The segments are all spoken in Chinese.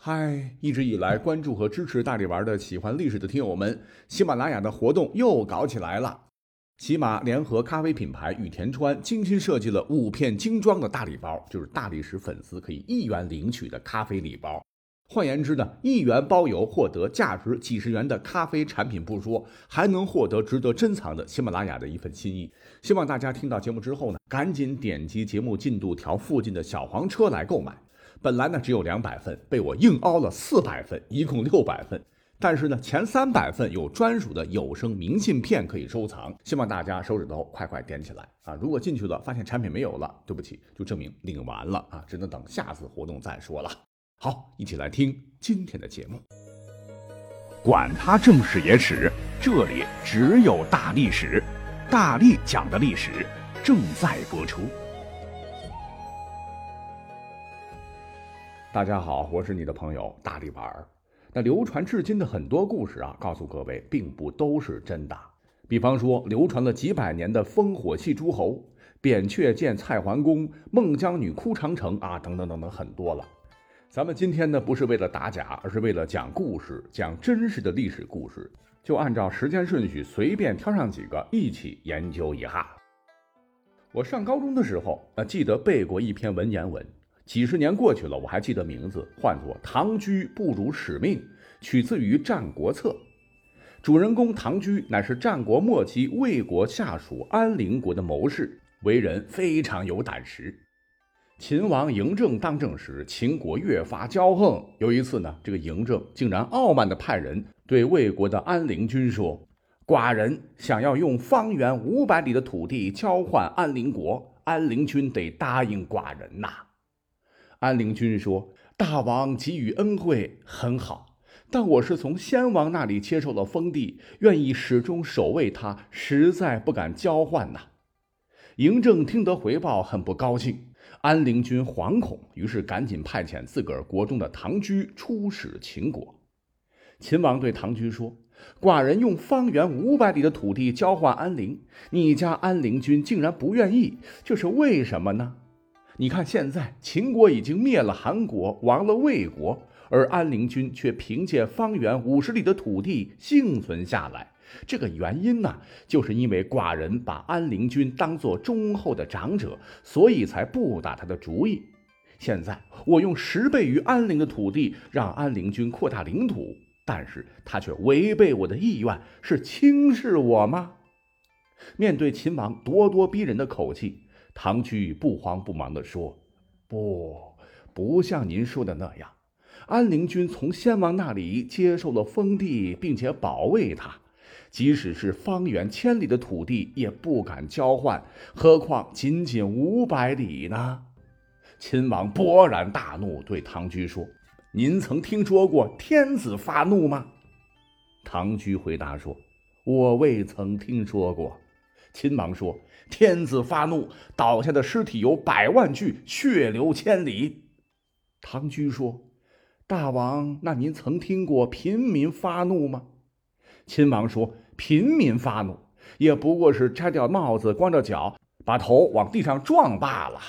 嗨，一直以来关注和支持大力丸的喜欢历史的听友们，喜马拉雅的活动又搞起来了。喜马联合咖啡品牌玉田川精心设计了五片精装的大礼包，就是大理石粉丝可以一元领取的咖啡礼包。换言之呢，一元包邮，获得价值几十元的咖啡产品不说，还能获得值得珍藏的喜马拉雅的一份心意。希望大家听到节目之后呢，赶紧点击节目进度条附近的小黄车来购买。本来呢只有两百份，被我硬凹了四百份，一共六百份。但是呢，前三百份有专属的有声明信片可以收藏，希望大家手指头快快点起来啊！如果进去了发现产品没有了，对不起，就证明领完了啊，只能等下次活动再说了。好，一起来听今天的节目。管他正史野史，这里只有大历史，大力讲的历史正在播出。大家好，我是你的朋友大力丸儿。那流传至今的很多故事啊，告诉各位，并不都是真的。比方说，流传了几百年的烽火戏诸侯、扁鹊见蔡桓公、孟姜女哭长城啊，等等等等，很多了。咱们今天呢，不是为了打假，而是为了讲故事，讲真实的历史故事。就按照时间顺序，随便挑上几个，一起研究一下。我上高中的时候，呃，记得背过一篇文言文。几十年过去了，我还记得名字，唤作《唐雎不辱使命》，取自于《战国策》。主人公唐雎乃是战国末期魏国下属安陵国的谋士，为人非常有胆识。秦王嬴政当政时，秦国越发骄横。有一次呢，这个嬴政竟然傲慢地派人对魏国的安陵君说：“寡人想要用方圆五百里的土地交换安陵国，安陵君得答应寡人呐。”安陵君说：“大王给予恩惠很好，但我是从先王那里接受了封地，愿意始终守卫他，实在不敢交换呐。”嬴政听得回报，很不高兴。安陵君惶恐，于是赶紧派遣自个儿国中的唐雎出使秦国。秦王对唐雎说：“寡人用方圆五百里的土地交换安陵，你家安陵君竟然不愿意，这是为什么呢？”你看，现在秦国已经灭了韩国，亡了魏国，而安陵君却凭借方圆五十里的土地幸存下来。这个原因呢，就是因为寡人把安陵君当做忠厚的长者，所以才不打他的主意。现在我用十倍于安陵的土地让安陵君扩大领土，但是他却违背我的意愿，是轻视我吗？面对秦王咄咄逼人的口气。唐雎不慌不忙地说：“不，不像您说的那样。安陵君从先王那里接受了封地，并且保卫他，即使是方圆千里的土地也不敢交换，何况仅仅五百里呢？”秦王勃然大怒，对唐雎说：“您曾听说过天子发怒吗？”唐雎回答说：“我未曾听说过。”秦王说。天子发怒，倒下的尸体有百万具，血流千里。唐雎说：“大王，那您曾听过平民发怒吗？”秦王说：“平民发怒，也不过是摘掉帽子，光着脚，把头往地上撞罢了。”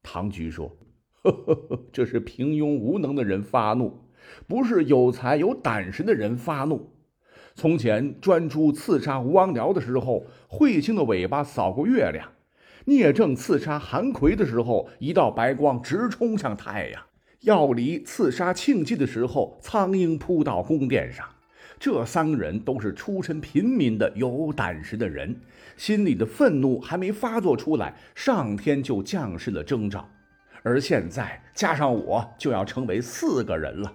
唐雎说：“呵呵呵，这是平庸无能的人发怒，不是有才有胆识的人发怒。”从前专诸刺杀吴王僚的时候，彗星的尾巴扫过月亮；聂政刺杀韩奎的时候，一道白光直冲向太阳；要离刺杀庆忌的时候，苍鹰扑到宫殿上。这三个人都是出身平民的有胆识的人，心里的愤怒还没发作出来，上天就降示了征兆。而现在加上我，就要成为四个人了。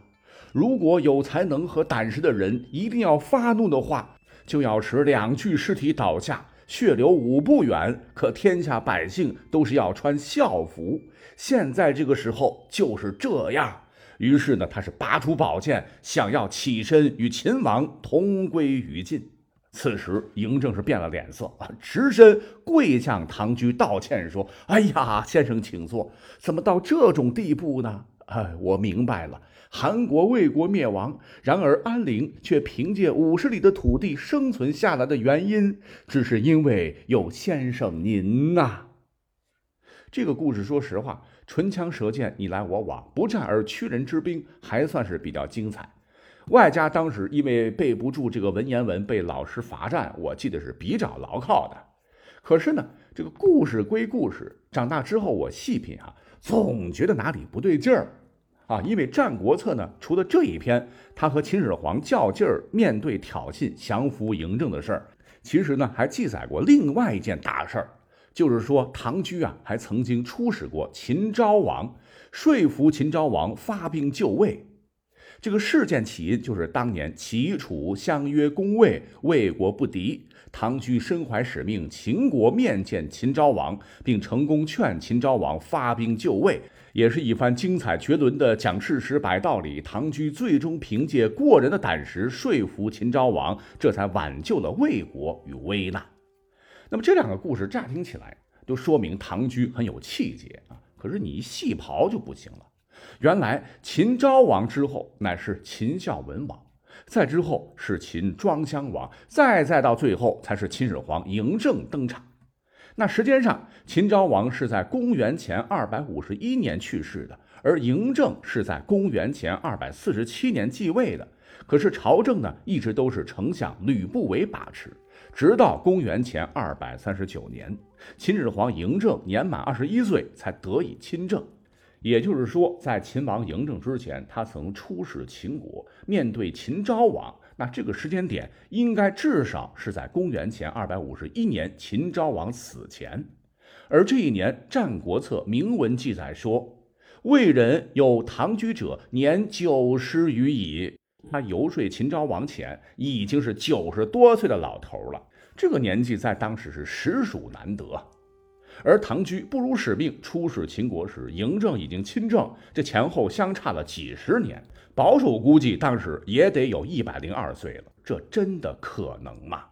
如果有才能和胆识的人一定要发怒的话，就要使两具尸体倒下，血流五步远。可天下百姓都是要穿孝服，现在这个时候就是这样。于是呢，他是拔出宝剑，想要起身与秦王同归于尽。此时嬴政是变了脸色啊，直身跪向唐雎道歉说：“哎呀，先生请坐，怎么到这种地步呢？哎，我明白了。”韩国、魏国灭亡，然而安陵却凭借五十里的土地生存下来的原因，只是因为有先生您呐。这个故事，说实话，唇枪舌剑，你来我往，不战而屈人之兵，还算是比较精彩。外加当时因为背不住这个文言文，被老师罚站，我记得是比较牢靠的。可是呢，这个故事归故事，长大之后我细品啊，总觉得哪里不对劲儿啊。因为《战国策》呢，除了这一篇他和秦始皇较劲儿、面对挑衅、降服嬴政的事儿，其实呢还记载过另外一件大事儿，就是说唐雎啊还曾经出使过秦昭王，说服秦昭王发兵就魏。这个事件起因就是当年齐楚相约攻魏，魏国不敌，唐雎身怀使命，秦国面见秦昭王，并成功劝秦昭王发兵救魏，也是一番精彩绝伦的讲事实、摆道理。唐雎最终凭借过人的胆识说服秦昭王，这才挽救了魏国于危难。那么这两个故事乍听起来都说明唐雎很有气节啊，可是你一细刨就不行了。原来秦昭王之后乃是秦孝文王，再之后是秦庄襄王，再再到最后才是秦始皇嬴政登场。那时间上，秦昭王是在公元前二百五十一年去世的，而嬴政是在公元前二百四十七年继位的。可是朝政呢，一直都是丞相吕不韦把持，直到公元前二百三十九年，秦始皇嬴政年满二十一岁才得以亲政。也就是说，在秦王嬴政之前，他曾出使秦国，面对秦昭王。那这个时间点应该至少是在公元前二百五十一年，秦昭王死前。而这一年，《战国策》明文记载说，魏人有唐雎者，年九十余矣。他游说秦昭王前，已经是九十多岁的老头了。这个年纪在当时是实属难得。而唐雎不辱使命出使秦国时，嬴政已经亲政，这前后相差了几十年，保守估计当时也得有一百零二岁了。这真的可能吗？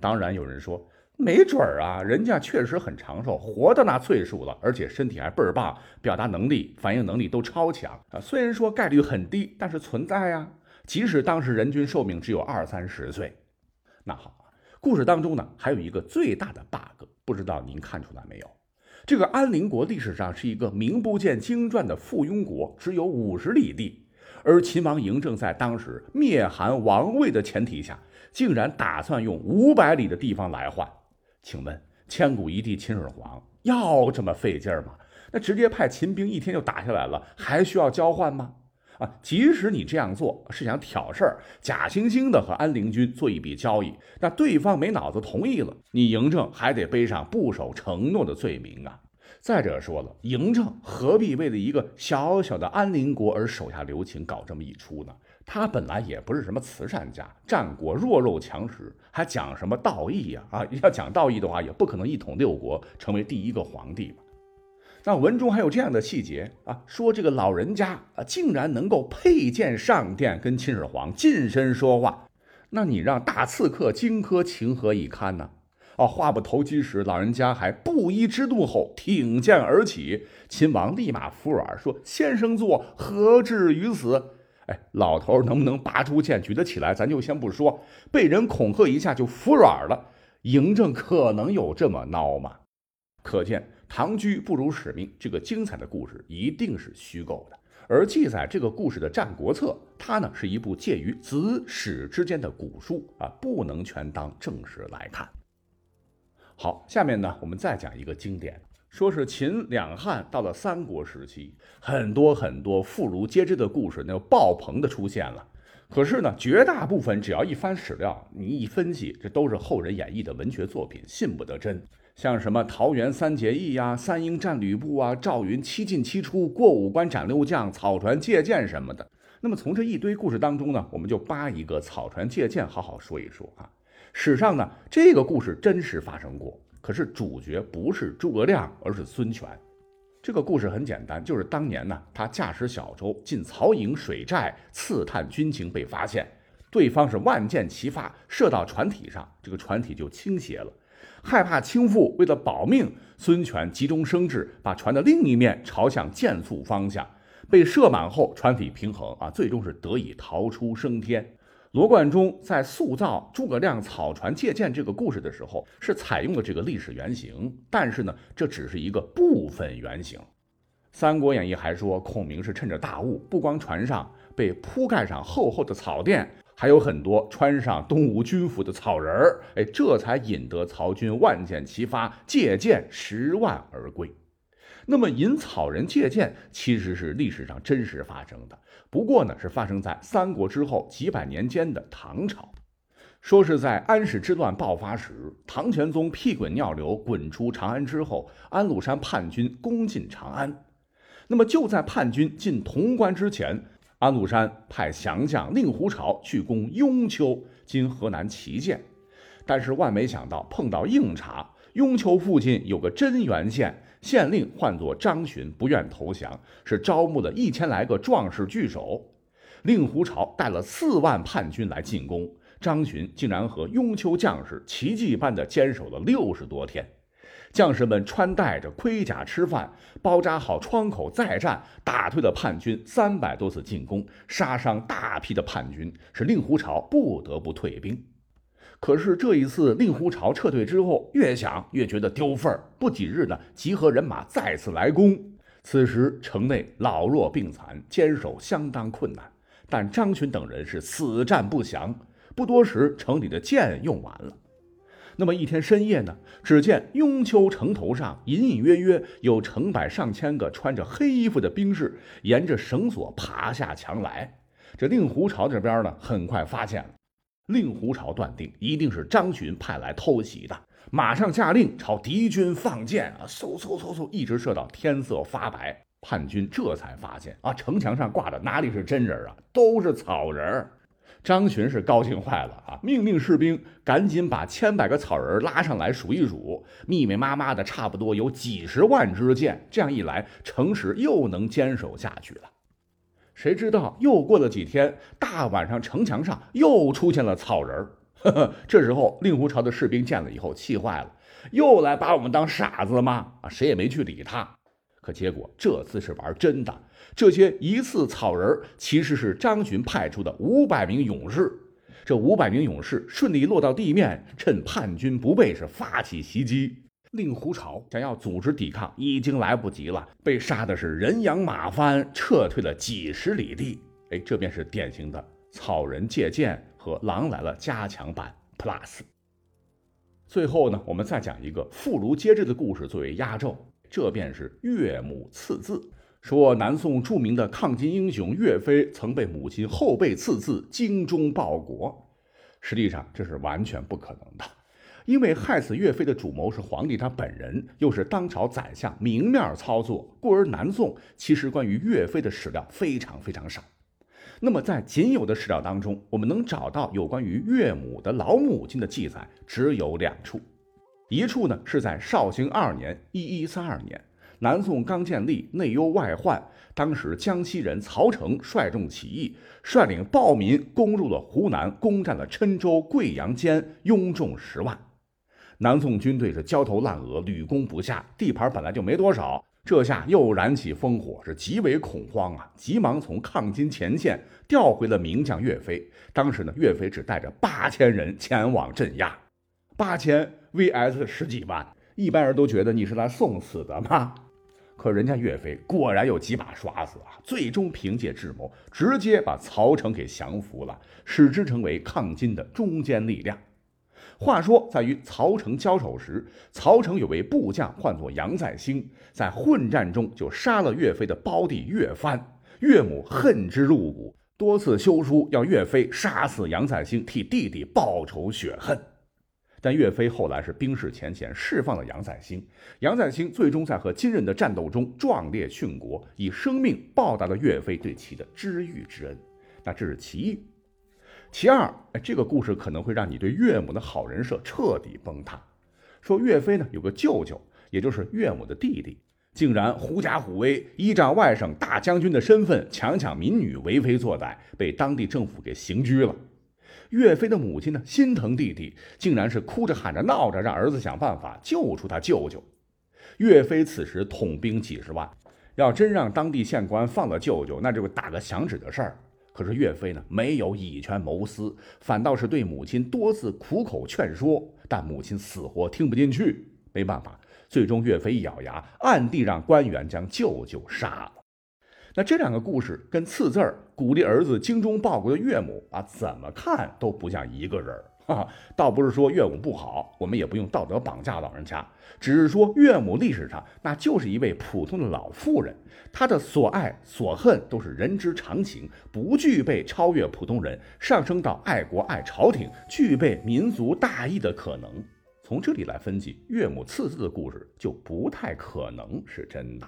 当然有人说没准儿啊，人家确实很长寿，活到那岁数了，而且身体还倍儿棒，表达能力、反应能力都超强啊。虽然说概率很低，但是存在呀。即使当时人均寿命只有二三十岁，那好。故事当中呢，还有一个最大的 bug，不知道您看出来没有？这个安陵国历史上是一个名不见经传的附庸国，只有五十里地。而秦王嬴政在当时灭韩王位的前提下，竟然打算用五百里的地方来换。请问，千古一帝秦始皇要这么费劲吗？那直接派秦兵一天就打下来了，还需要交换吗？啊，即使你这样做是想挑事儿，假惺惺的和安陵君做一笔交易，那对方没脑子同意了，你嬴政还得背上不守承诺的罪名啊！再者说了，嬴政何必为了一个小小的安陵国而手下留情，搞这么一出呢？他本来也不是什么慈善家，战国弱肉强食，还讲什么道义呀？啊，要讲道义的话，也不可能一统六国，成为第一个皇帝嘛。那文中还有这样的细节啊，说这个老人家啊，竟然能够佩剑上殿，跟秦始皇近身说话。那你让大刺客荆轲情何以堪呢？哦，话不投机时，老人家还不依之怒后挺剑而起，秦王立马服软，说：“先生坐，何至于此？”哎，老头能不能拔出剑举得起来，咱就先不说，被人恐吓一下就服软了，嬴政可能有这么孬吗？可见。唐雎不辱使命，这个精彩的故事一定是虚构的。而记载这个故事的《战国策》，它呢是一部介于子史之间的古书啊，不能全当正史来看。好，下面呢我们再讲一个经典，说是秦两汉到了三国时期，很多很多妇孺皆知的故事，那爆棚的出现了。可是呢，绝大部分只要一翻史料，你一分析，这都是后人演绎的文学作品，信不得真。像什么桃园三结义呀、三英战吕布啊、赵云七进七出、过五关斩六将、草船借箭什么的。那么从这一堆故事当中呢，我们就扒一个草船借箭，好好说一说啊。史上呢，这个故事真实发生过，可是主角不是诸葛亮，而是孙权。这个故事很简单，就是当年呢，他驾驶小舟进曹营水寨刺探军情，被发现，对方是万箭齐发，射到船体上，这个船体就倾斜了。害怕倾覆，为了保命，孙权急中生智，把船的另一面朝向箭速方向。被射满后，船体平衡啊，最终是得以逃出升天。罗贯中在塑造诸葛亮草船借箭这个故事的时候，是采用了这个历史原型，但是呢，这只是一个部分原型。三国演义》还说，孔明是趁着大雾，不光船上被铺盖上厚厚的草垫，还有很多穿上东吴军服的草人儿，哎，这才引得曹军万箭齐发，借箭十万而归。那么引草人借箭其实是历史上真实发生的，不过呢是发生在三国之后几百年间的唐朝。说是在安史之乱爆发时，唐玄宗屁滚尿流滚出长安之后，安禄山叛军攻进长安。那么就在叛军进潼关之前，安禄山派降将令狐潮去攻雍丘（今河南淇县），但是万没想到碰到硬茬，雍丘附近有个真元县。县令唤作张巡，不愿投降，是招募了一千来个壮士聚首。令狐潮带了四万叛军来进攻，张巡竟然和雍丘将士奇迹般的坚守了六十多天。将士们穿戴着盔甲吃饭，包扎好窗口再战，打退了叛军三百多次进攻，杀伤大批的叛军，使令狐潮不得不退兵。可是这一次，令狐潮撤退之后，越想越觉得丢份儿。不几日呢，集合人马再次来攻。此时城内老弱病残，坚守相当困难。但张巡等人是死战不降。不多时，城里的箭用完了。那么一天深夜呢，只见雍丘城头上隐隐约约有成百上千个穿着黑衣服的兵士，沿着绳索爬下墙来。这令狐潮这边呢，很快发现了。令狐潮断定一定是张巡派来偷袭的，马上下令朝敌军放箭啊，嗖嗖嗖嗖，一直射到天色发白。叛军这才发现啊，城墙上挂的哪里是真人啊，都是草人。张巡是高兴坏了啊，命令士兵赶紧把千百个草人拉上来数一数，密密麻麻的，差不多有几十万支箭。这样一来，城池又能坚守下去了。谁知道又过了几天，大晚上城墙上又出现了草人儿。这时候令狐潮的士兵见了以后气坏了，又来把我们当傻子了吗？啊，谁也没去理他。可结果这次是玩真的，这些疑似草人其实是张巡派出的五百名勇士。这五百名勇士顺利落到地面，趁叛军不备是发起袭击。令狐潮想要组织抵抗，已经来不及了，被杀的是人仰马翻，撤退了几十里地。哎，这便是典型的草人借箭和狼来了加强版 Plus。最后呢，我们再讲一个妇孺皆知的故事作为压轴，这便是岳母刺字。说南宋著名的抗金英雄岳飞曾被母亲后背刺字，精忠报国。实际上这是完全不可能的。因为害死岳飞的主谋是皇帝他本人，又是当朝宰相，明面操作，故而南宋其实关于岳飞的史料非常非常少。那么在仅有的史料当中，我们能找到有关于岳母的老母亲的记载只有两处，一处呢是在绍兴二年（一一三二年），南宋刚建立，内忧外患，当时江西人曹成率众起义，率领暴民攻入了湖南，攻占了郴州、贵阳间，拥众十万。南宋军队是焦头烂额，屡攻不下，地盘本来就没多少，这下又燃起烽火，是极为恐慌啊！急忙从抗金前线调回了名将岳飞。当时呢，岳飞只带着八千人前往镇压，八千 vs 十几万，一般人都觉得你是来送死的吗？可人家岳飞果然有几把刷子啊！最终凭借智谋，直接把曹成给降服了，使之成为抗金的中坚力量。话说，在与曹成交手时，曹成有位部将，唤作杨再兴，在混战中就杀了岳飞的胞弟岳帆。岳母恨之入骨，多次修书要岳飞杀死杨再兴，替弟弟报仇雪恨。但岳飞后来是冰释前嫌，释放了杨再兴。杨再兴最终在和金人的战斗中壮烈殉国，以生命报答了岳飞对其的知遇之恩。那这是其一。其二，哎，这个故事可能会让你对岳母的好人设彻底崩塌。说岳飞呢有个舅舅，也就是岳母的弟弟，竟然狐假虎威，依仗外甥大将军的身份强抢民女，为非作歹，被当地政府给刑拘了。岳飞的母亲呢心疼弟弟，竟然是哭着喊着闹着，让儿子想办法救出他舅舅。岳飞此时统兵几十万，要真让当地县官放了舅舅，那就是打个响指的事儿。可是岳飞呢，没有以权谋私，反倒是对母亲多次苦口劝说，但母亲死活听不进去。没办法，最终岳飞一咬牙，暗地让官员将舅舅杀了。那这两个故事跟刺字儿鼓励儿子精忠报国的岳母啊，怎么看都不像一个人儿啊。倒不是说岳母不好，我们也不用道德绑架老人家，只是说岳母历史上那就是一位普通的老妇人，她的所爱所恨都是人之常情，不具备超越普通人、上升到爱国爱朝廷、具备民族大义的可能。从这里来分析，岳母刺字的故事就不太可能是真的。